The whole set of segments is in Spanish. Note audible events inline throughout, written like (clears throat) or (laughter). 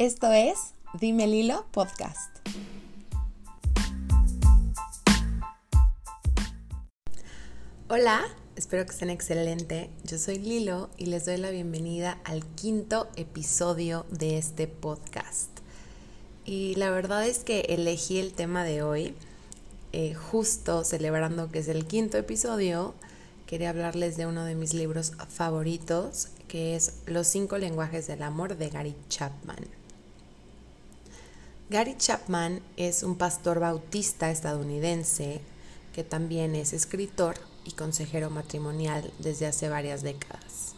Esto es Dime Lilo Podcast. Hola, espero que estén excelente. Yo soy Lilo y les doy la bienvenida al quinto episodio de este podcast. Y la verdad es que elegí el tema de hoy eh, justo celebrando que es el quinto episodio. Quería hablarles de uno de mis libros favoritos, que es Los cinco lenguajes del amor de Gary Chapman. Gary Chapman es un pastor bautista estadounidense que también es escritor y consejero matrimonial desde hace varias décadas.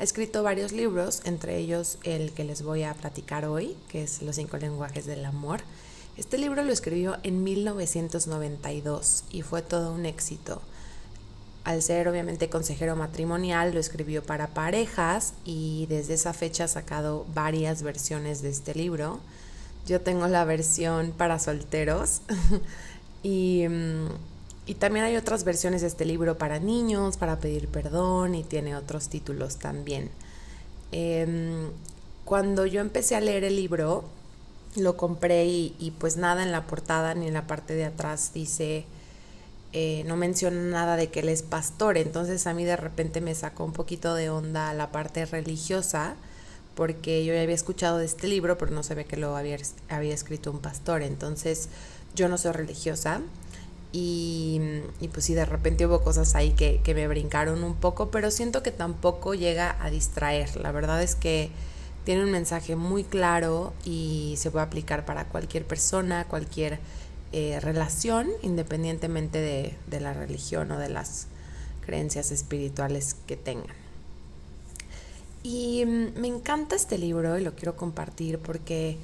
Ha escrito varios libros, entre ellos el que les voy a platicar hoy, que es Los cinco lenguajes del amor. Este libro lo escribió en 1992 y fue todo un éxito. Al ser obviamente consejero matrimonial, lo escribió para parejas y desde esa fecha ha sacado varias versiones de este libro yo tengo la versión para solteros (laughs) y, mm, y, también hay otras versiones de este libro para niños, para pedir perdón y tiene otros títulos también. Em, cuando yo empecé a leer el libro, lo compré y, pues nada en la portada ni en la parte de atrás dice, eh, no menciona nada de que él es pastor, entonces a mí de repente me sacó un poquito de onda la parte religiosa porque yo ya había escuchado de este libro, pero no sabía que lo había, había escrito un pastor. Entonces, yo no soy religiosa. Y, pues sí, de repente hubo cosas ahí que, que, me brincaron un poco, pero siento que tampoco llega a distraer. La verdad es que tiene un mensaje muy claro y se puede aplicar para cualquier persona, cualquier eh, relación, independientemente de, de la religión o de las creencias espirituales que tengan. Y mm, me encanta este libro y lo quiero compartir porque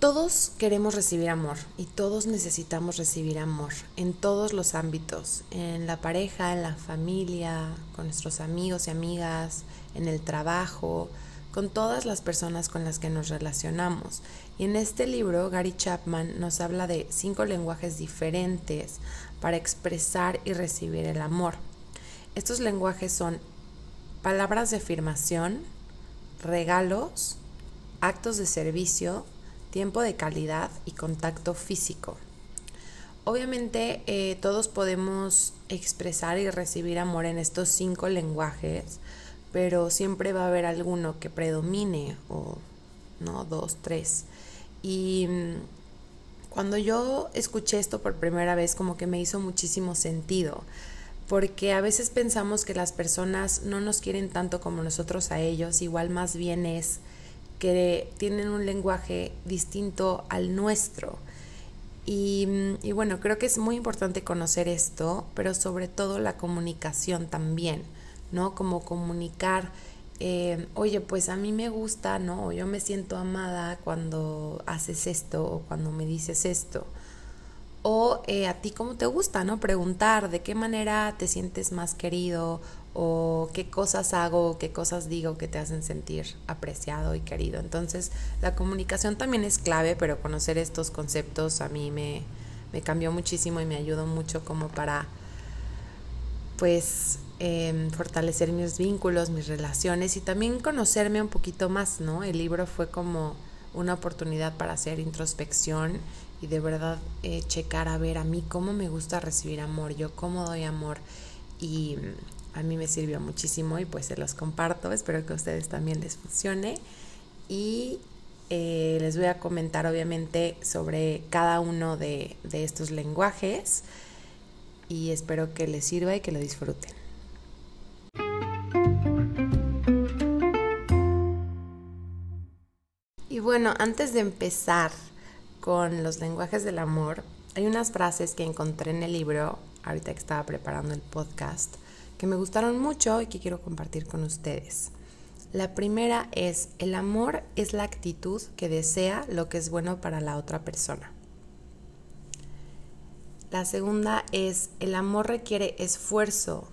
todos queremos recibir amor y todos necesitamos recibir amor en todos los ámbitos, en la pareja, en la familia, con nuestros amigos y amigas, en el trabajo, con todas las personas con las que nos relacionamos. Y en este libro, Gary Chapman nos habla de cinco lenguajes diferentes para expresar y recibir el amor. Estos lenguajes son palabras de afirmación, regalos, actos de servicio, tiempo de calidad y contacto físico. Obviamente eh, todos podemos expresar y recibir amor en estos cinco lenguajes, pero siempre va a haber alguno que predomine, o no, dos, tres. Y mm, cuando yo escuché esto por primera vez, como que me hizo muchísimo sentido porque a veces pensamos que las personas no nos quieren tanto como nosotros a ellos, igual más bien es que tienen un lenguaje distinto al nuestro. Y, bueno, creo que es muy importante conocer esto, pero sobre todo la comunicación también, ¿no? Como comunicar, eh, oye, pues a mí me gusta, ¿no? O yo me siento amada cuando haces esto o cuando me dices esto o eh, a ti cómo te gusta, ¿no? Preguntar de qué manera te sientes más querido o qué cosas hago, qué cosas digo que te hacen sentir apreciado y querido. Entonces, la comunicación también es clave, pero conocer estos conceptos a mí me, me cambió muchísimo y me ayudó mucho como para, pues, em, fortalecer mis vínculos, mis relaciones y también conocerme un poquito más, ¿no? El libro fue como una oportunidad para hacer introspección y de verdad eh, checar a ver a mí cómo me gusta recibir amor, yo cómo doy amor y mm, a mí me sirvió muchísimo y pues se los comparto, espero que a ustedes también les funcione y eh, les voy a comentar obviamente sobre cada uno de, de estos lenguajes y espero que les sirva y que lo disfruten. Y bueno, antes de empezar con los lenguajes del amor, hay unas frases que encontré en el libro, ahorita que estaba preparando el podcast, que me gustaron mucho y que quiero compartir con ustedes. La primera es, el amor es la actitud que desea lo que es bueno para la otra persona. La segunda es, el amor requiere esfuerzo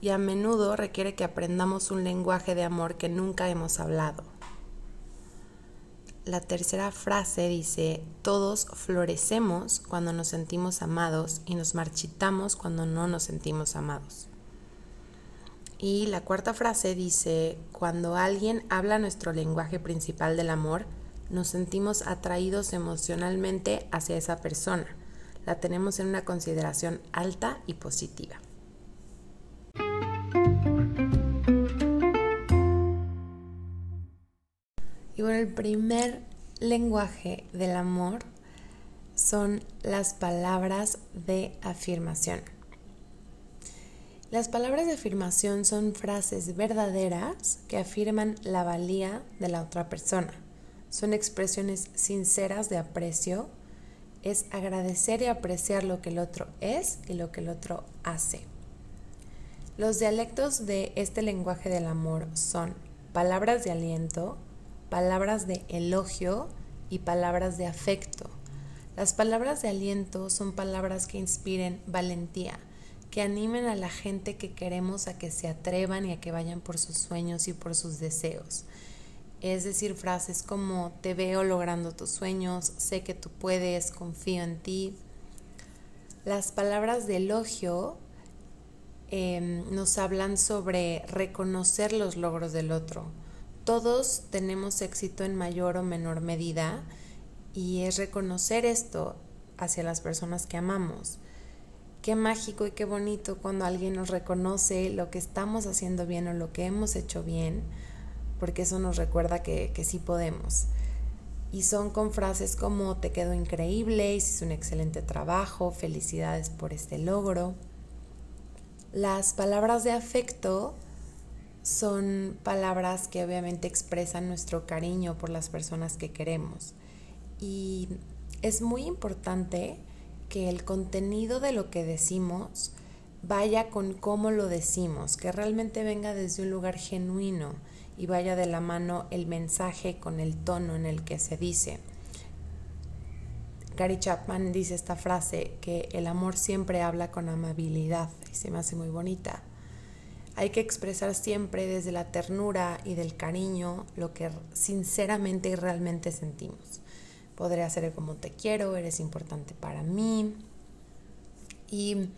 y a menudo requiere que aprendamos un lenguaje de amor que nunca hemos hablado la tercera frase dice, todos florecemos cuando nos sentimos amados y nos marchitamos cuando no nos sentimos amados. Y la cuarta frase dice, cuando alguien habla nuestro lenguaje principal del amor, nos sentimos atraídos emocionalmente hacia esa persona. La tenemos en una consideración alta y positiva. El primer lenguaje del amor son las palabras de afirmación. Las palabras de afirmación son frases verdaderas que afirman la valía de la otra persona. Son expresiones sinceras de aprecio. Es agradecer y apreciar lo que el otro es y lo que el otro hace. Los dialectos de este lenguaje del amor son palabras de aliento, palabras de elogio y palabras de afecto. Las palabras de aliento son palabras que inspiren valentía, que animen a la gente que queremos a que se atrevan y a que vayan por sus sueños y por sus deseos. Es decir, frases como te veo logrando tus sueños, sé que tú puedes, confío en ti. Las palabras de elogio em, nos hablan sobre reconocer los logros del otro. Todos tenemos éxito en mayor o menor medida y es reconocer esto hacia las personas que amamos qué mágico y qué bonito cuando alguien nos reconoce lo que estamos haciendo bien o lo que hemos hecho bien, porque eso nos recuerda que, que sí podemos. Y son con frases como te quedó increíble, hiciste un excelente trabajo, felicidades por este logro. Las palabras de afecto son palabras que obviamente expresan nuestro cariño por las personas que queremos. Y es muy importante que el contenido de lo que decimos vaya con cómo lo decimos, que realmente venga desde un lugar genuino y vaya de la mano el mensaje con el tono en el que se dice. Gary Chapman dice esta frase que el amor siempre habla con amabilidad y se me hace muy bonita. Hay que expresar siempre desde la ternura y del cariño lo que sinceramente y realmente sentimos. Podría ser como te quiero, eres importante para mí. Y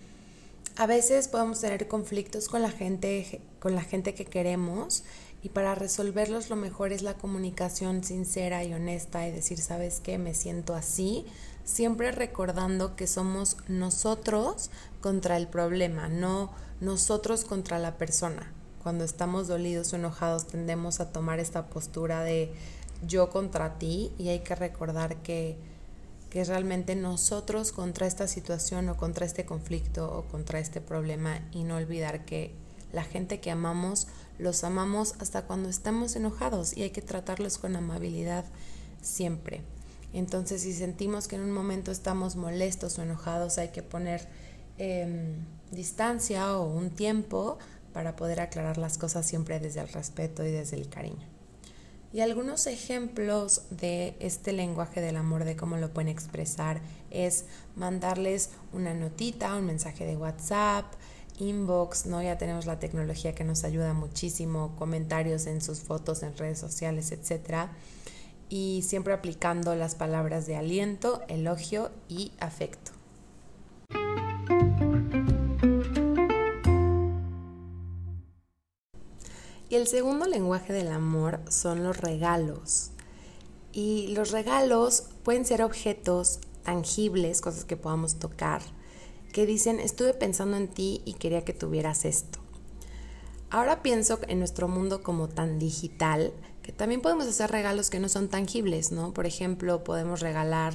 a veces podemos tener conflictos con la gente, con la gente que queremos y para resolverlos lo mejor es la comunicación sincera y honesta y decir, ¿sabes qué? Me siento así, siempre recordando que somos nosotros contra el problema, no nosotros contra la persona. Cuando estamos dolidos o enojados tendemos a tomar esta postura de yo contra ti y hay que recordar que, que es realmente nosotros contra esta situación o contra este conflicto o contra este problema y no olvidar que la gente que amamos los amamos hasta cuando estamos enojados y hay que tratarlos con amabilidad siempre. Entonces si sentimos que en un momento estamos molestos o enojados hay que poner em, distancia o un tiempo para poder aclarar las cosas siempre desde el respeto y desde el cariño. Y algunos ejemplos de este lenguaje del amor, de cómo lo pueden expresar, es mandarles una notita, un mensaje de WhatsApp, inbox, ¿no? Ya tenemos la tecnología que nos ayuda muchísimo, comentarios en sus fotos en redes sociales, etc. Y siempre aplicando las palabras de aliento, elogio y afecto. Y el segundo lenguaje del amor son los regalos. Y los regalos pueden ser objetos tangibles, cosas que podamos tocar, que dicen, estuve pensando en ti y quería que tuvieras esto. Ahora pienso en nuestro mundo como tan digital, que también podemos hacer regalos que no son tangibles, ¿no? Por ejemplo, podemos regalar,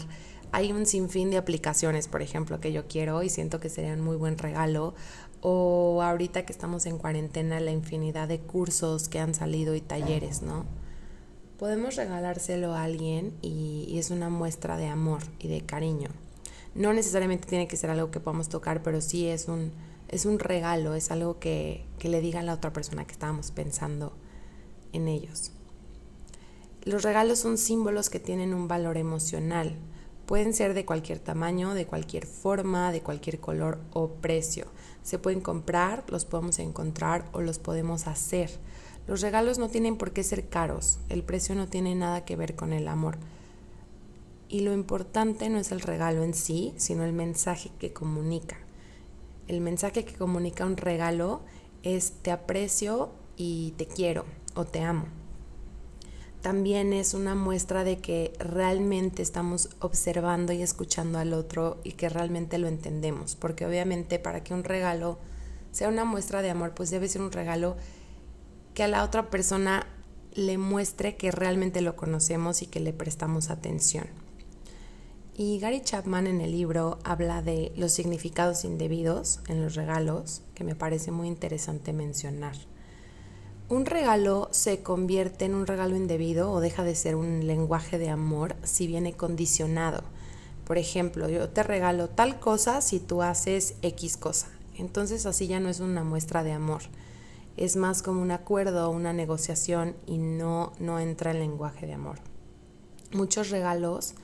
hay un sinfín de aplicaciones, por ejemplo, que yo quiero y siento que serían muy buen regalo, o ahorita que estamos en cuarentena, la infinidad de cursos que han salido y talleres, ¿no? Podemos regalárselo a alguien y, es una muestra de amor y de cariño. No necesariamente tiene que ser algo que podamos tocar, pero sí es un, es un regalo, es algo que, que le diga a la otra persona que estábamos pensando en ellos. Los regalos son símbolos que tienen un valor emocional. Pueden ser de cualquier tamaño, de cualquier forma, de cualquier color o precio. Se pueden comprar, los podemos encontrar o los podemos hacer. Los regalos no tienen por qué ser caros, el precio no tiene nada que ver con el amor. Y lo importante no es el regalo en sí, sino el mensaje que comunica. El mensaje que comunica un regalo es te aprecio y te quiero o te amo. También es una muestra de que realmente estamos observando y escuchando al otro y que realmente lo entendemos, porque obviamente para que un regalo sea una muestra de amor, pues debe ser un regalo que a la otra persona le muestre que realmente lo conocemos y que le prestamos atención. Y Gary Chapman en el libro habla de los significados indebidos en los regalos, que me parece muy interesante mencionar. Un regalo se convierte en un regalo indebido o deja de ser un lenguaje de amor si viene condicionado. Por ejemplo, yo te regalo tal cosa si tú haces X cosa. Entonces así ya no es una muestra de amor. Es más como un acuerdo, una negociación y no, no entra en lenguaje de amor. Muchos regalos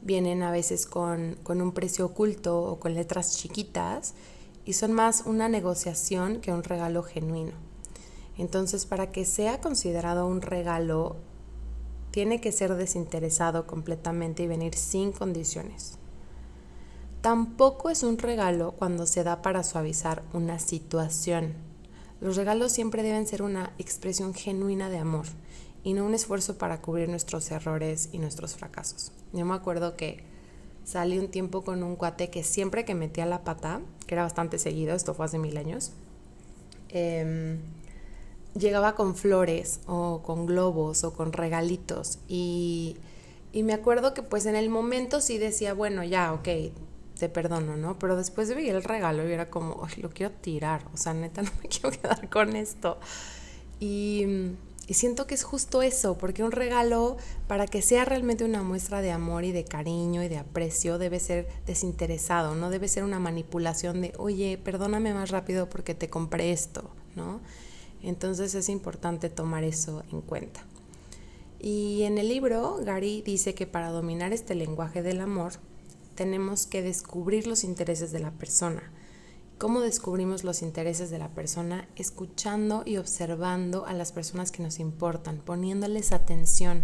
vienen a veces con, con un precio oculto o con letras chiquitas y son más una negociación que un regalo genuino. Entonces, para que sea considerado un regalo, tiene que ser desinteresado completamente y venir sin condiciones. Tampoco es un regalo cuando se da para suavizar una situación. Los regalos siempre deben ser una expresión genuina de amor y no un esfuerzo para cubrir nuestros errores y nuestros fracasos. Yo me acuerdo que salí un tiempo con un cuate que siempre que metía la pata, que era bastante seguido, esto fue hace mil años, eh, llegaba con flores o con globos o con regalitos y, y, me acuerdo que pues en el momento sí decía, bueno, ya, ok, te perdono, ¿no? Pero después vi el regalo y era como, lo quiero tirar, o sea, neta (laughs) no me quiero quedar con esto. Y, y siento que es justo eso, porque un regalo, para que sea realmente una muestra de amor y de cariño y de aprecio, debe ser desinteresado, no debe ser una manipulación de, oye, perdóname más rápido porque te compré esto, ¿no? Entonces es importante tomar eso en cuenta. Y en el libro, Gary dice que para dominar este lenguaje del amor, tenemos que descubrir los intereses de la persona. ¿Cómo descubrimos los intereses de la persona? Escuchando y observando a las personas que nos importan, poniéndoles atención.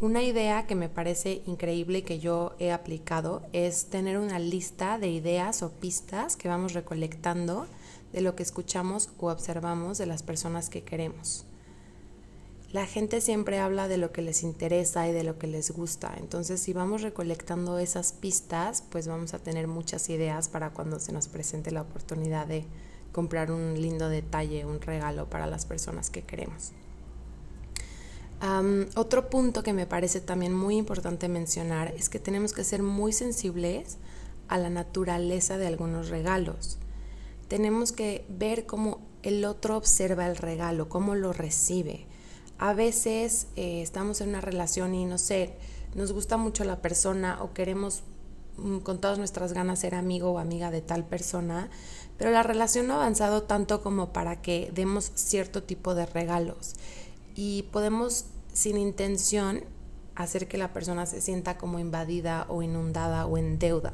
Una idea que me parece increíble que yo he aplicado es tener una lista de ideas o pistas que vamos recolectando de lo que escuchamos o observamos de las personas que queremos. La gente siempre habla de lo que les interesa y de lo que les gusta, entonces si vamos recolectando esas pistas, pues vamos a tener muchas ideas para cuando se nos presente la oportunidad de comprar un lindo detalle, un regalo para las personas que queremos. otro punto que me parece también muy importante mencionar es que tenemos que ser muy sensibles a la naturaleza de algunos regalos tenemos que ver cómo el otro observa el regalo, cómo lo recibe. A veces eh, estamos en una relación y no sé, nos gusta mucho la persona o queremos mm, con todas nuestras ganas ser amigo o amiga de tal persona, pero la relación no ha avanzado tanto como para que demos cierto tipo de regalos. Y podemos sin intención hacer que la persona se sienta como invadida o inundada o en deuda.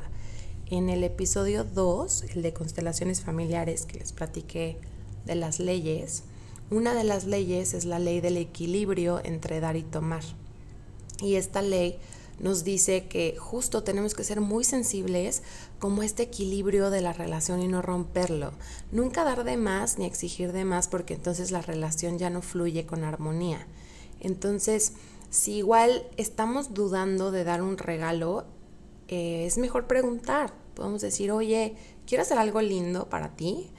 En el episodio 2, el de constelaciones familiares que les platiqué de las leyes, una de las leyes es la ley del equilibrio entre dar y tomar. Y esta ley nos dice que justo tenemos que ser muy sensibles como este equilibrio de la relación y no romperlo. Nunca dar de más ni exigir de más porque entonces la relación ya no fluye con armonía. Entonces, si igual estamos dudando de dar un regalo, eh, es mejor preguntar. Podemos decir, oye, quiero hacer algo lindo para ti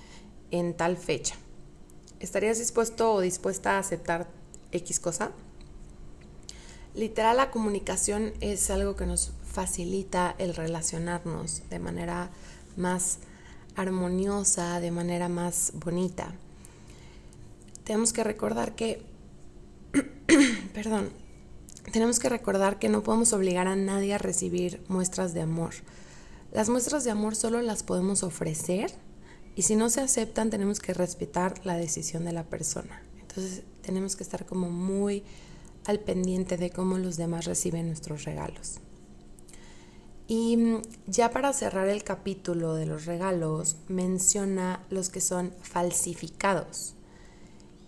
en tal fecha. ¿Estarías dispuesto o dispuesta a aceptar X cosa? Literal, la comunicación es algo que nos facilita el relacionarnos de manera más armoniosa, de manera más bonita. Tenemos que recordar que, (clears throat) perdón, tenemos que recordar que no podemos obligar a nadie a recibir muestras de amor. Las muestras de amor solo las podemos ofrecer y si no se aceptan tenemos que respetar la decisión de la persona. Entonces tenemos que estar como muy al pendiente de cómo los demás reciben nuestros regalos. Y mm, ya para cerrar el capítulo de los regalos, menciona los que son falsificados.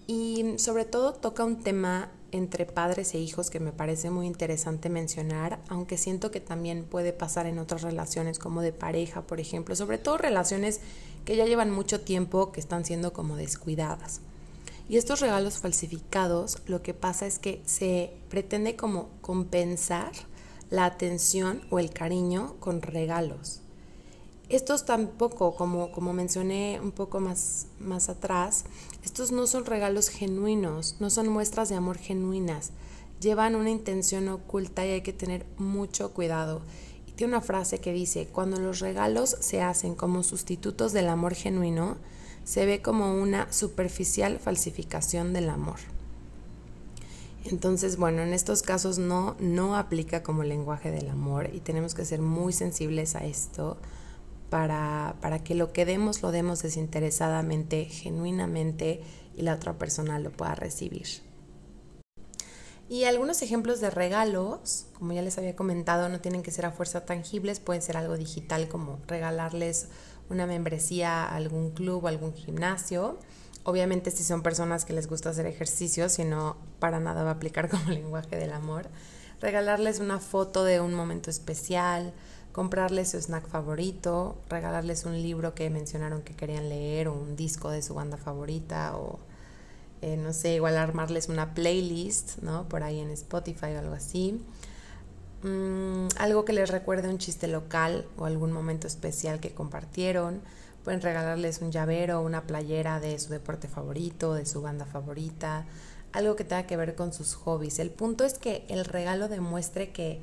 Y sobre todo toca un tema entre padres e hijos que me parece muy interesante mencionar, aunque siento que también puede pasar en otras relaciones como de pareja, por ejemplo, sobre todo relaciones que ya llevan mucho tiempo que están siendo como descuidadas. Y estos regalos falsificados, lo que pasa es que se pretende como compensar la atención o el cariño con regalos. Estos tampoco, como, como mencioné un poco más, más atrás, estos no son regalos genuinos, no son muestras de amor genuinas, llevan una intención oculta y hay que tener mucho cuidado. Y tiene una frase que dice, cuando los regalos se hacen como sustitutos del amor genuino, se ve como una superficial falsificación del amor. Entonces, bueno, en estos casos no, no aplica como lenguaje del amor y tenemos que ser muy sensibles a esto para, para que lo que demos lo demos desinteresadamente, genuinamente y la otra persona lo pueda recibir. Y algunos ejemplos de regalos, como ya les había comentado, no tienen que ser a fuerza tangibles, pueden ser algo digital como regalarles una membresía a algún club o algún gimnasio. Obviamente si son personas que les gusta hacer ejercicio, si no, para nada va a aplicar (laughs) como lenguaje del amor. Regalarles una foto de un momento especial, comprarles su snack favorito, regalarles un libro que mencionaron que querían leer o un disco de su banda favorita o eh, no sé, igual armarles una playlist, ¿no? Por ahí en Spotify o algo así. Mm, algo que les recuerde un chiste local o algún momento especial que compartieron. Pueden regalarles un llavero una playera de su deporte favorito, de su banda favorita, algo que tenga que ver con sus hobbies. El punto es que el regalo demuestre que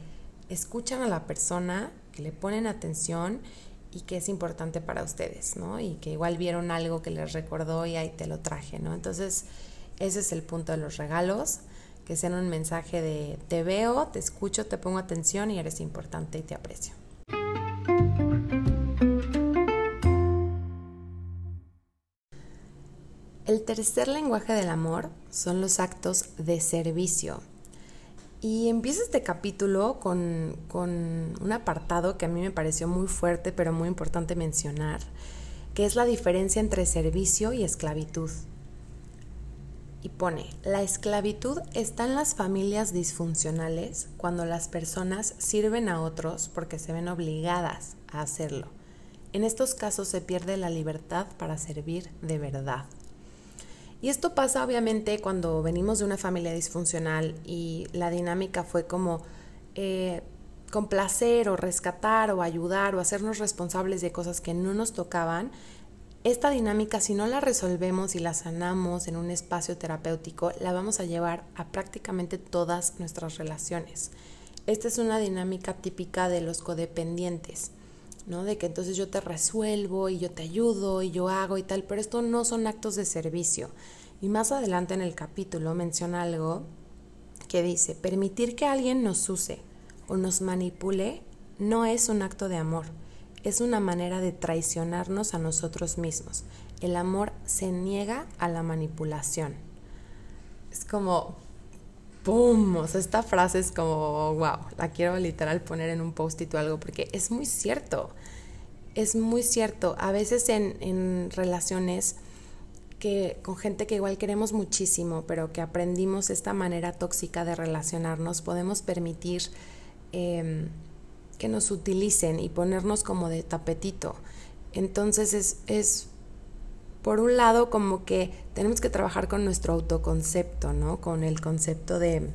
escuchan a la persona, que le ponen atención y que es importante para ustedes, ¿no? Y que igual vieron algo que les recordó y ahí te lo traje, ¿no? Entonces, ese es el punto de los regalos, que sean un mensaje de te veo, te escucho, te pongo atención y eres importante y te aprecio. El tercer lenguaje del amor son los actos de servicio. Y empieza este capítulo con, con, un apartado que a mí me pareció muy fuerte, pero muy importante mencionar, que es la diferencia entre servicio y esclavitud. Y pone, la esclavitud está en las familias disfuncionales cuando las personas sirven a otros porque se ven obligadas a hacerlo. En estos casos se pierde la libertad para servir de verdad. Y esto pasa obviamente cuando venimos de una familia disfuncional y la dinámica fue como eh, complacer o rescatar o ayudar o hacernos responsables de cosas que no nos tocaban. Esta dinámica, si no la resolvemos y la sanamos en un espacio terapéutico, la vamos a llevar a prácticamente todas nuestras relaciones. Esta es una dinámica típica de los codependientes. ¿No? De que entonces yo te resuelvo y yo te ayudo y yo hago y tal, pero esto no son actos de servicio. Y más adelante en el capítulo menciona algo que dice, permitir que alguien nos use o nos manipule no es un acto de amor, es una manera de traicionarnos a nosotros mismos. El amor se niega a la manipulación. Es como, ¡pum! O sea, esta frase es como, wow, la quiero literal poner en un post-it o algo, porque es muy cierto, es muy cierto. A veces en, en relaciones que con gente que igual queremos muchísimo, pero que aprendimos esta manera tóxica de relacionarnos, podemos permitir em, que nos utilicen y ponernos como de tapetito. Entonces es, es por un lado, como que tenemos que trabajar con nuestro autoconcepto, ¿no? Con el concepto de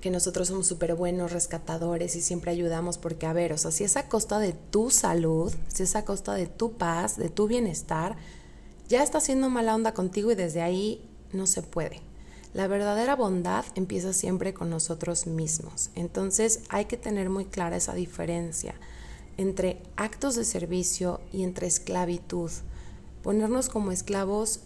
que nosotros somos súper buenos rescatadores y siempre ayudamos porque, a ver, o sea, si es a costa de tu salud, si es a costa de tu paz, de tu bienestar, ya está haciendo mala onda contigo y desde ahí no se puede. La verdadera bondad empieza siempre con nosotros mismos. Entonces hay que tener muy clara esa diferencia entre actos de servicio y entre esclavitud. Ponernos como esclavos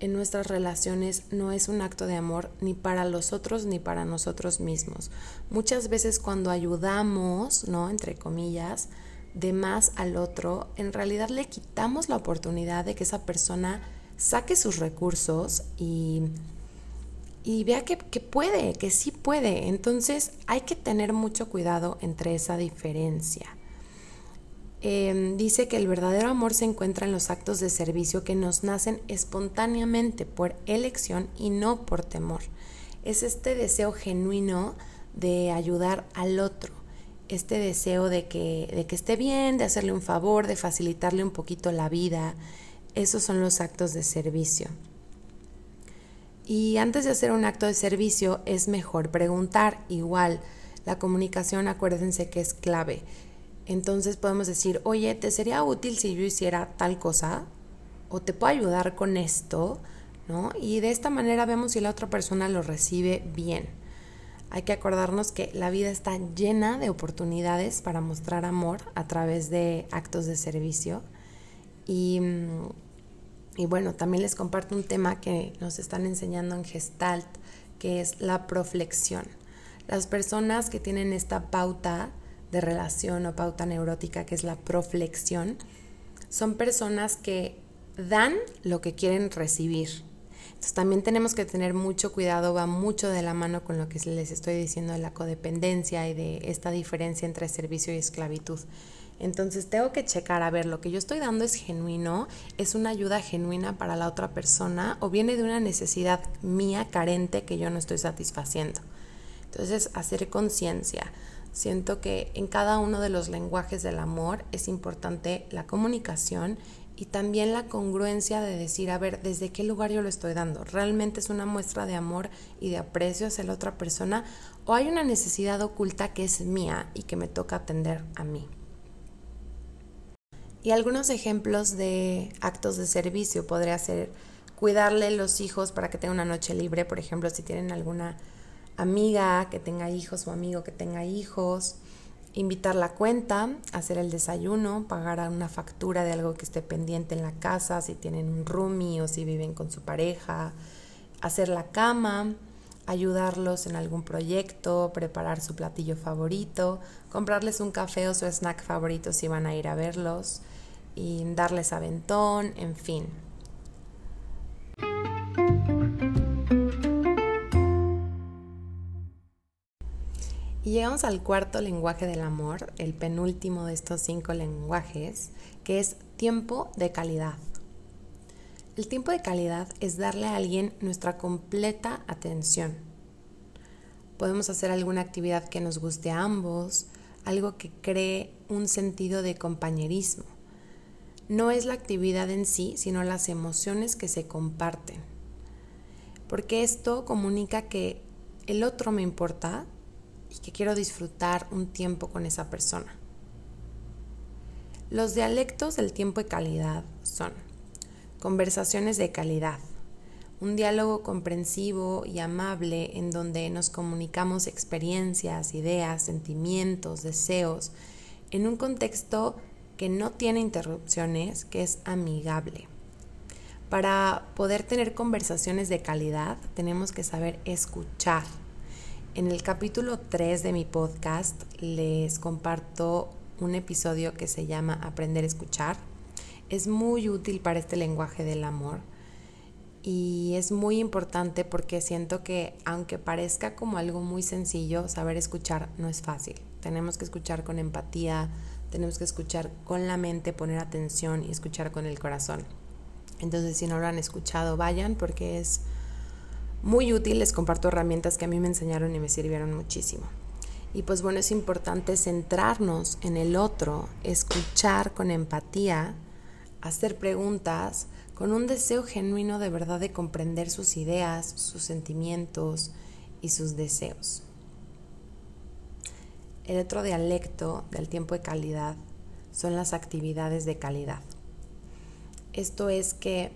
en nuestras relaciones no es un acto de amor ni para los otros ni para nosotros mismos. Muchas veces cuando ayudamos, ¿no? Entre comillas, de más al otro, en realidad le quitamos la oportunidad de que esa persona saque sus recursos y, y vea que, que puede, que sí puede. Entonces hay que tener mucho cuidado entre esa diferencia. Em, dice que el verdadero amor se encuentra en los actos de servicio que nos nacen espontáneamente por elección y no por temor. Es este deseo genuino de ayudar al otro, este deseo de que, de que esté bien, de hacerle un favor, de facilitarle un poquito la vida. Esos son los actos de servicio. Y antes de hacer un acto de servicio es mejor preguntar. Igual, la comunicación, acuérdense que es clave. Entonces podemos decir, oye, ¿te sería útil si yo hiciera tal cosa? ¿O te puedo ayudar con esto? ¿No? Y de esta manera vemos si la otra persona lo recibe bien. Hay que acordarnos que la vida está llena de oportunidades para mostrar amor a través de actos de servicio. Y, y bueno, también les comparto un tema que nos están enseñando en Gestalt, que es la proflexión. Las personas que tienen esta pauta de relación o pauta neurótica, que es la proflexión, son personas que dan lo que quieren recibir. Entonces también tenemos que tener mucho cuidado, va mucho de la mano con lo que les estoy diciendo de la codependencia y de esta diferencia entre servicio y esclavitud. Entonces tengo que checar a ver lo que yo estoy dando es genuino, es una ayuda genuina para la otra persona o viene de una necesidad mía carente que yo no estoy satisfaciendo. Entonces hacer conciencia. Siento que en cada uno de los lenguajes del amor es importante la comunicación y también la congruencia de decir, a ver, ¿desde qué lugar yo lo estoy dando? ¿Realmente es una muestra de amor y de aprecio hacia la otra persona? ¿O hay una necesidad oculta que es mía y que me toca atender a mí? Y algunos ejemplos de actos de servicio podría ser cuidarle los hijos para que tenga una noche libre, por ejemplo, si tienen alguna amiga que tenga hijos o amigo que tenga hijos, invitar la cuenta, hacer el desayuno, pagar una factura de algo que esté pendiente en la casa, si tienen un roomie o si viven con su pareja, hacer la cama, ayudarlos en algún proyecto, preparar su platillo favorito, comprarles un café o su snack favorito si van a ir a verlos y darles aventón, en fin. Y llegamos al cuarto lenguaje del amor, el penúltimo de estos cinco lenguajes, que es tiempo de calidad. El tiempo de calidad es darle a alguien nuestra completa atención. Podemos hacer alguna actividad que nos guste a ambos, algo que cree un sentido de compañerismo. No es la actividad en sí, sino las emociones que se comparten. Porque esto comunica que el otro me importa, y que quiero disfrutar un tiempo con esa persona. Los dialectos del tiempo de calidad son conversaciones de calidad, un diálogo comprensivo y amable en donde nos comunicamos experiencias, ideas, sentimientos, deseos, en un contexto que no tiene interrupciones, que es amigable. Para poder tener conversaciones de calidad tenemos que saber escuchar, en el capítulo 3 de mi podcast les comparto un episodio que se llama Aprender a escuchar. Es muy útil para este lenguaje del amor y es muy importante porque siento que aunque parezca como algo muy sencillo, saber escuchar no es fácil. Tenemos que escuchar con empatía, tenemos que escuchar con la mente, poner atención y escuchar con el corazón. Entonces si no lo han escuchado, vayan porque es muy útil, les comparto herramientas que a mí me enseñaron y me sirvieron muchísimo. Y pues bueno, es importante centrarnos en el otro, escuchar con empatía, hacer preguntas con un deseo genuino de verdad de comprender sus ideas, sus sentimientos y sus deseos. El otro dialecto del tiempo de calidad son las actividades de calidad. Esto es que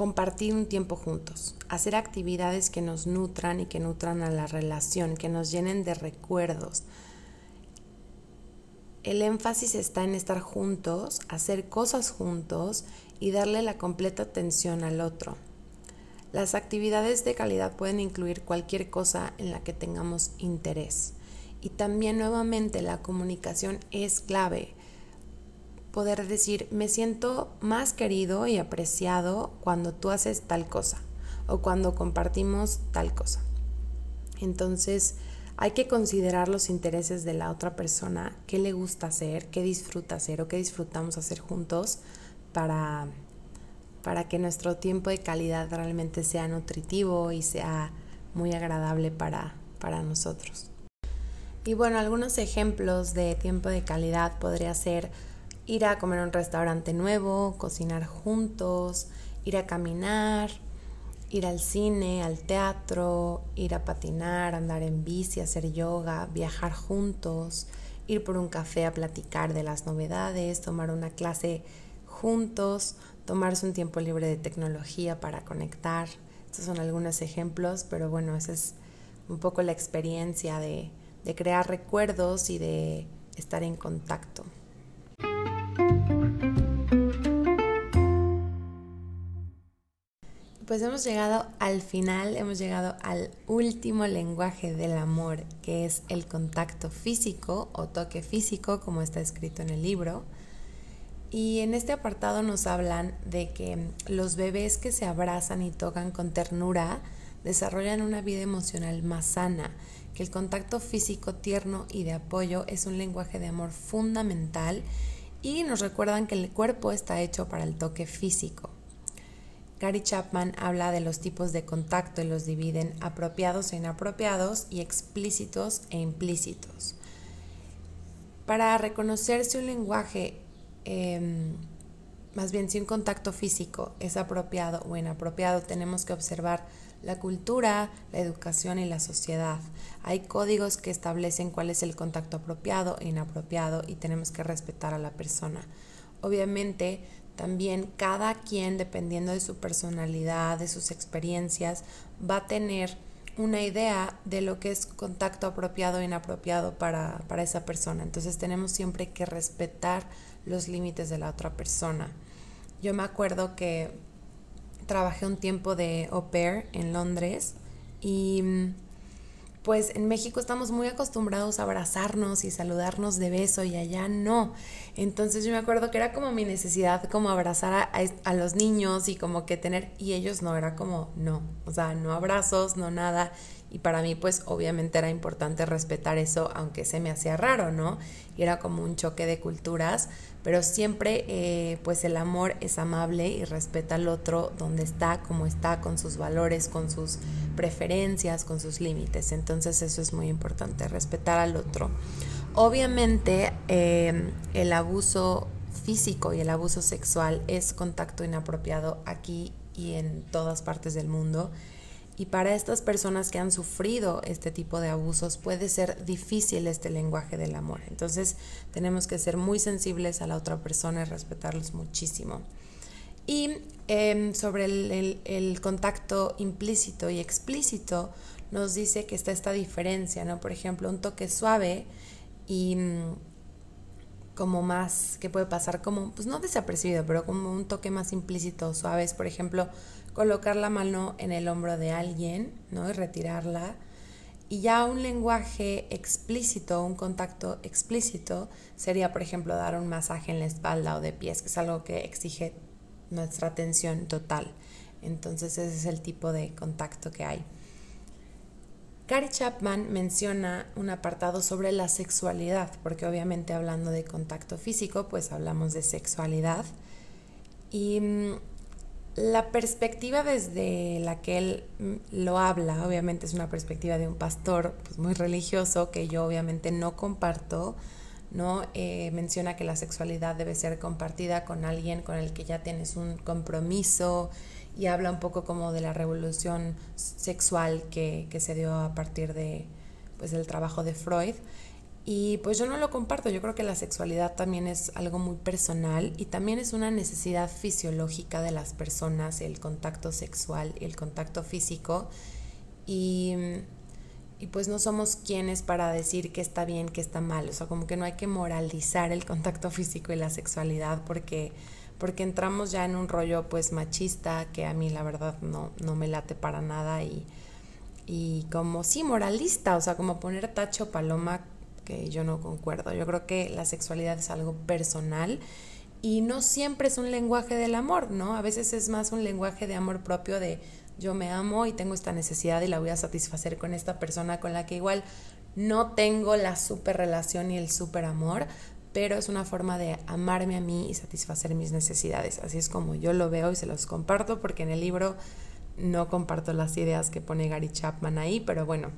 compartir un tiempo juntos, hacer actividades que nos nutran y que nutran a la relación, que nos llenen de recuerdos. El énfasis está en estar juntos, hacer cosas juntos y darle la completa atención al otro. Las actividades de calidad pueden incluir cualquier cosa en la que tengamos interés. Y también nuevamente la comunicación es clave poder decir, me siento más querido y apreciado cuando tú haces tal cosa o cuando compartimos tal cosa. Entonces, hay que considerar los intereses de la otra persona, qué le gusta hacer, qué disfruta hacer o qué disfrutamos hacer juntos para, para que nuestro tiempo de calidad realmente sea nutritivo y sea muy agradable para, para nosotros. Y bueno, algunos ejemplos de tiempo de calidad podría ser ir a comer a un restaurante nuevo, cocinar juntos, ir a caminar, ir al cine, al teatro, ir a patinar, andar en bici, hacer yoga, viajar juntos, ir por un café a platicar de las novedades, tomar una clase juntos, tomarse un tiempo libre de tecnología para conectar. Estos son algunos ejemplos, pero bueno, esa es un poco la experiencia de, de crear recuerdos y de estar en contacto. Pues hemos llegado al final, hemos llegado al último lenguaje del amor, que es el contacto físico o toque físico, como está escrito en el libro. Y en este apartado nos hablan de que los bebés que se abrazan y tocan con ternura desarrollan una vida emocional más sana, que el contacto físico tierno y de apoyo es un lenguaje de amor fundamental y nos recuerdan que el cuerpo está hecho para el toque físico. Gary Chapman habla de los tipos de contacto y los dividen apropiados e inapropiados y explícitos e implícitos. Para reconocer si un lenguaje, em, más bien si un contacto físico es apropiado o inapropiado, tenemos que observar la cultura, la educación y la sociedad. Hay códigos que establecen cuál es el contacto apropiado e inapropiado y tenemos que respetar a la persona. Obviamente, también cada quien, dependiendo de su personalidad, de sus experiencias, va a tener una idea de lo que es contacto apropiado e inapropiado para, para esa persona. Entonces tenemos siempre que respetar los límites de la otra persona. Yo me acuerdo que trabajé un tiempo de au pair en Londres y pues en México estamos muy acostumbrados a abrazarnos y saludarnos de beso y allá no. Entonces yo me acuerdo que era como mi necesidad como abrazar a, los niños y como que tener, y ellos no, era como no, o sea, no abrazos, no nada. Y para mí pues obviamente era importante respetar eso, aunque se me hacía raro, ¿no? Y era como un choque de culturas, pero siempre eh, pues el amor es amable y respeta al otro donde está, como está, con sus valores, con sus preferencias, con sus límites. Entonces eso es muy importante, respetar al otro. Obviamente eh, el abuso físico y el abuso sexual es contacto inapropiado aquí y en todas partes del mundo. Y para estas personas que han sufrido este tipo de abusos puede ser difícil este lenguaje del amor. Entonces tenemos que ser muy sensibles a la otra persona y respetarlos muchísimo. Y em, sobre el, contacto implícito y explícito nos dice que está esta diferencia, ¿no? Por ejemplo, un toque suave y mm, como más, que puede pasar como, pues no desapercibido, pero como un toque más implícito, suave, es por ejemplo colocar la mano en el hombro de alguien, ¿no? Y retirarla. Y ya un lenguaje explícito, un contacto explícito, sería, por ejemplo, dar un masaje en la espalda o de pies, que es algo que exige nuestra atención total. Entonces ese es el tipo de contacto que hay. Gary Chapman menciona un apartado sobre la sexualidad, porque obviamente hablando de contacto físico, pues hablamos de sexualidad. Y mm, la perspectiva desde la que él mm, lo habla, obviamente es una perspectiva de un pastor pues, muy religioso que yo obviamente no comparto, ¿no? Eh, menciona que la sexualidad debe ser compartida con alguien con el que ya tienes un compromiso y habla un poco como de la revolución sexual que, que se dio a partir de, pues, del trabajo de Freud. Y pues yo no lo comparto, yo creo que la sexualidad también es algo muy personal y también es una necesidad fisiológica de las personas, el contacto sexual y el contacto físico. Y, y pues no somos quienes para decir que está bien, que está mal, o sea, como que no hay que moralizar el contacto físico y la sexualidad porque, porque entramos ya en un rollo pues machista que a mí la verdad no, no me late para nada y, y como sí moralista, o sea, como poner tacho paloma yo no concuerdo. Yo creo que la sexualidad es algo personal y no siempre es un lenguaje del amor, ¿no? A veces es más un lenguaje de amor propio de yo me amo y tengo esta necesidad y la voy a satisfacer con esta persona con la que igual no tengo la super relación y el super amor, pero es una forma de amarme a mí y satisfacer mis necesidades. Así es como yo lo veo y se los comparto porque en el libro no comparto las ideas que pone Gary Chapman ahí, pero bueno,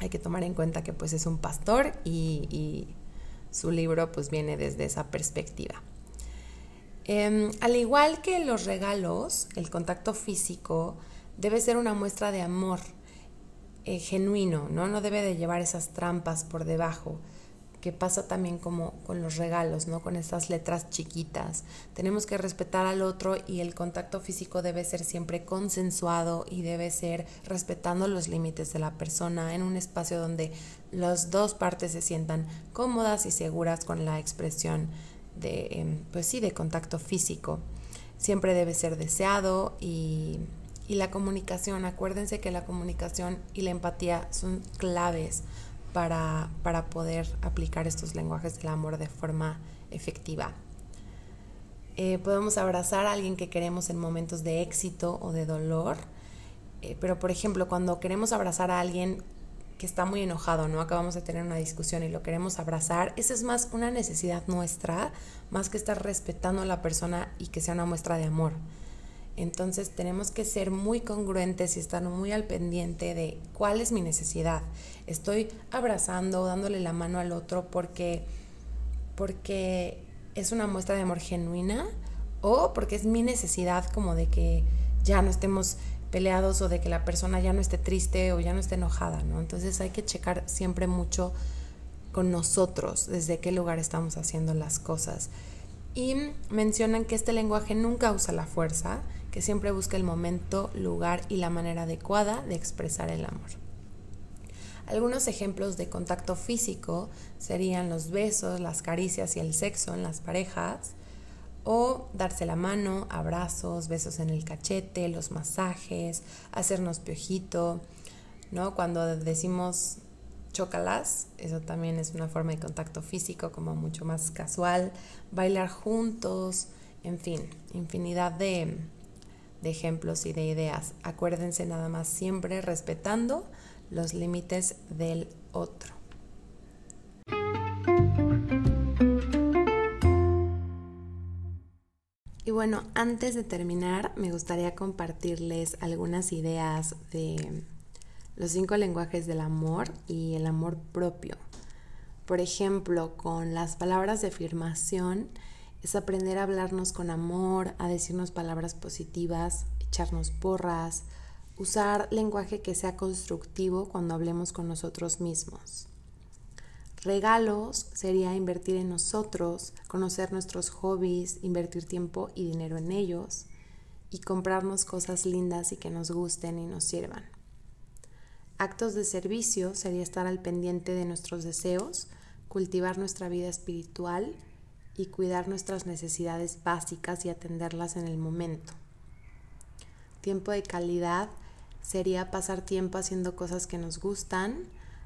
hay que tomar en cuenta que pues es un pastor y, su libro pues viene desde esa perspectiva. Em, al igual que los regalos, el contacto físico debe ser una muestra de amor eh, genuino, ¿no? No debe de llevar esas trampas por debajo que pasa también como con los regalos, ¿no? Con estas letras chiquitas. Tenemos que respetar al otro y el contacto físico debe ser siempre consensuado y debe ser respetando los límites de la persona en un espacio donde las dos partes se sientan cómodas y seguras con la expresión de, em, pues sí, de contacto físico. Siempre debe ser deseado y, y la comunicación, acuérdense que la comunicación y la empatía son claves para, poder aplicar estos lenguajes del amor de forma efectiva. Eh, podemos abrazar a alguien que queremos en momentos de éxito o de dolor, eh, pero por ejemplo, cuando queremos abrazar a alguien que está muy enojado, ¿no? Acabamos de tener una discusión y lo queremos abrazar, esa es más una necesidad nuestra, más que estar respetando a la persona y que sea una muestra de amor. Entonces tenemos que ser muy congruentes y estar muy al pendiente de cuál es mi necesidad. Estoy abrazando, dándole la mano al otro porque, porque es una muestra de amor genuina o porque es mi necesidad como de que ya no estemos peleados o de que la persona ya no esté triste o ya no esté enojada, ¿no? Entonces hay que checar siempre mucho con nosotros desde qué lugar estamos haciendo las cosas. Y mencionan que este lenguaje nunca usa la fuerza, que siempre busca el momento, lugar y la manera adecuada de expresar el amor. Algunos ejemplos de contacto físico serían los besos, las caricias y el sexo en las parejas, o darse la mano, abrazos, besos en el cachete, los masajes, hacernos piojito, ¿no? Cuando decimos chócalas, eso también es una forma de contacto físico como mucho más casual, bailar juntos, en fin, infinidad de, de ejemplos y de ideas. Acuérdense nada más siempre respetando los límites del otro. Y bueno, antes de terminar, me gustaría compartirles algunas ideas de los cinco lenguajes del amor y el amor propio. Por ejemplo, con las palabras de afirmación, es aprender a hablarnos con amor, a decirnos palabras positivas, echarnos porras, usar lenguaje que sea constructivo cuando hablemos con nosotros mismos. Regalos sería invertir en nosotros, conocer nuestros hobbies, invertir tiempo y dinero en ellos y comprarnos cosas lindas y que nos gusten y nos sirvan. Actos de servicio sería estar al pendiente de nuestros deseos, cultivar nuestra vida espiritual y cuidar nuestras necesidades básicas y atenderlas en el momento. Tiempo de calidad sería pasar tiempo haciendo cosas que nos gustan,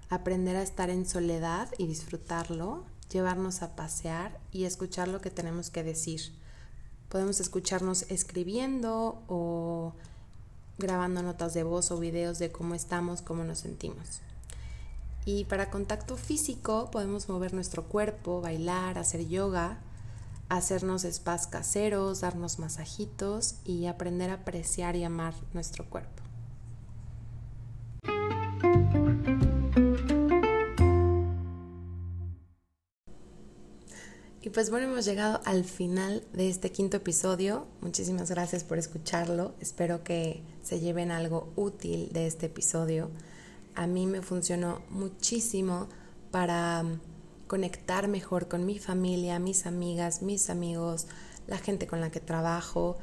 aprender a estar en soledad y disfrutarlo, llevarnos a pasear y escuchar lo que tenemos que decir. Podemos escucharnos escribiendo o grabando notas de voz o videos de cómo estamos, cómo nos sentimos. Y para contacto físico podemos mover nuestro cuerpo, bailar, hacer yoga, hacernos spas caseros, darnos masajitos y aprender a apreciar y amar nuestro cuerpo. Y pues bueno, hemos llegado al final de este quinto episodio. Muchísimas gracias por escucharlo. Espero que se lleven algo útil de este episodio a mí me funcionó muchísimo para mm, conectar mejor con mi familia, mis amigas, mis amigos, la gente con la que trabajo,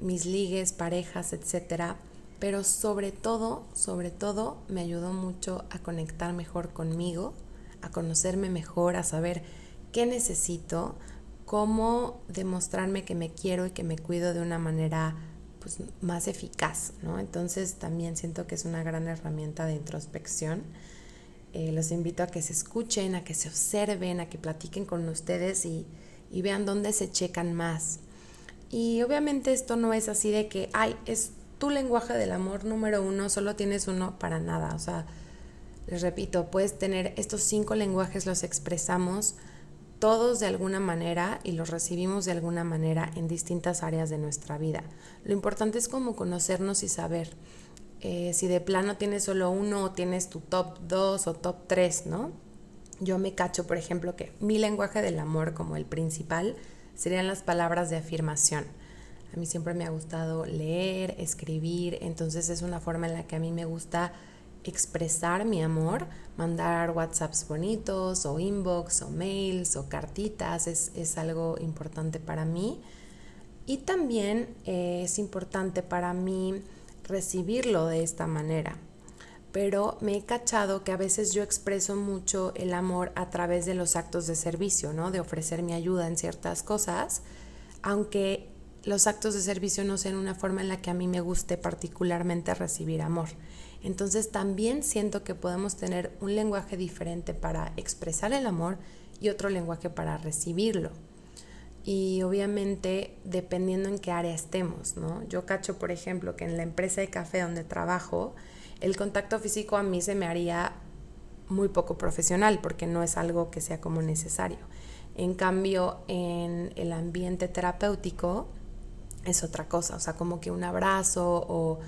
mis ligues, parejas, etc. Pero sobre todo, sobre todo, me ayudó mucho a conectar mejor conmigo, a conocerme mejor, a saber qué necesito, cómo demostrarme que me quiero y que me cuido de una manera pues, más eficaz, ¿no? Entonces también siento que es una gran herramienta de introspección. Eh, los invito a que se escuchen, a que se observen, a que platiquen con ustedes y, y vean dónde se checan más. Y obviamente esto no es así de que, ay, es tu lenguaje del amor número uno, solo tienes uno para nada. O sea, les repito, puedes tener estos cinco lenguajes, los expresamos todos de alguna manera y los recibimos de alguna manera en distintas áreas de nuestra vida. Lo importante es como conocernos y saber eh, si de plano tienes solo uno o tienes tu top 2 o top 3, ¿no? Yo me cacho, por ejemplo, que mi lenguaje del amor como el principal serían las palabras de afirmación. A mí siempre me ha gustado leer, escribir, entonces es una forma en la que a mí me gusta expresar mi amor, mandar WhatsApps bonitos o inbox o mails o cartitas, es, algo importante para mí. Y también eh, es importante para mí recibirlo de esta manera. Pero me he cachado que a veces yo expreso mucho el amor a través de los actos de servicio, ¿no? De ofrecer mi ayuda en ciertas cosas, aunque los actos de servicio no sean una forma en la que a mí me guste particularmente recibir amor. Entonces también siento que podemos tener un lenguaje diferente para expresar el amor y otro lenguaje para recibirlo. Y obviamente dependiendo en qué área estemos, ¿no? Yo cacho, por ejemplo, que en la empresa de café donde trabajo, el contacto físico a mí se me haría muy poco profesional porque no es algo que sea como necesario. En cambio, en el ambiente terapéutico es otra cosa, o sea, como que un abrazo o,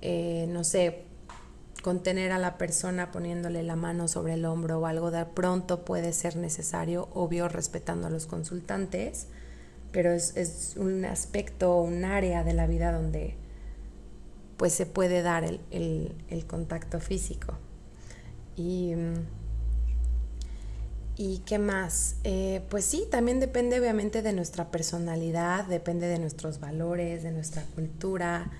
eh, no sé, contener a la persona poniéndole la mano sobre el hombro o algo de pronto puede ser necesario, obvio respetando a los consultantes, pero es, un aspecto, un área de la vida donde pues se puede dar el, contacto físico. Y, ¿Y qué más? Eh, pues sí, también depende obviamente de nuestra personalidad, depende de nuestros valores, de nuestra cultura,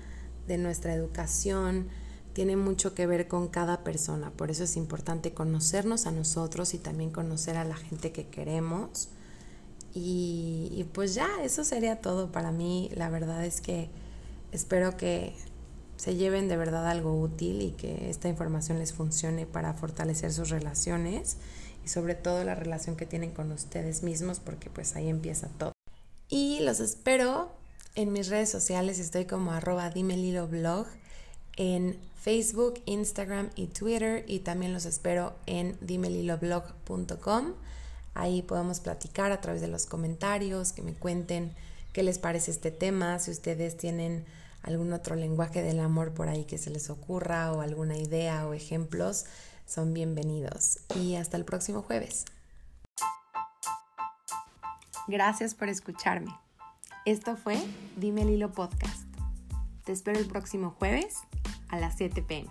de nuestra educación tiene mucho que ver con cada persona, por eso es importante conocernos a nosotros y también conocer a la gente que queremos. Y, pues ya, eso sería todo para mí. La verdad es que espero que se lleven de verdad algo útil y que esta información les funcione para fortalecer sus relaciones y sobre todo la relación que tienen con ustedes mismos porque pues ahí empieza todo. Y los espero en mis redes sociales, estoy como arroba blog en Facebook, Instagram y Twitter y también los espero en dimeliloblog.com. Ahí podemos platicar a través de los comentarios, que me cuenten qué les parece este tema, si ustedes tienen algún otro lenguaje del amor por ahí que se les ocurra o alguna idea o ejemplos, son bienvenidos. Y hasta el próximo jueves. Gracias por escucharme. Esto fue Dime Lilo Podcast. Te espero el próximo jueves a las 7 pm.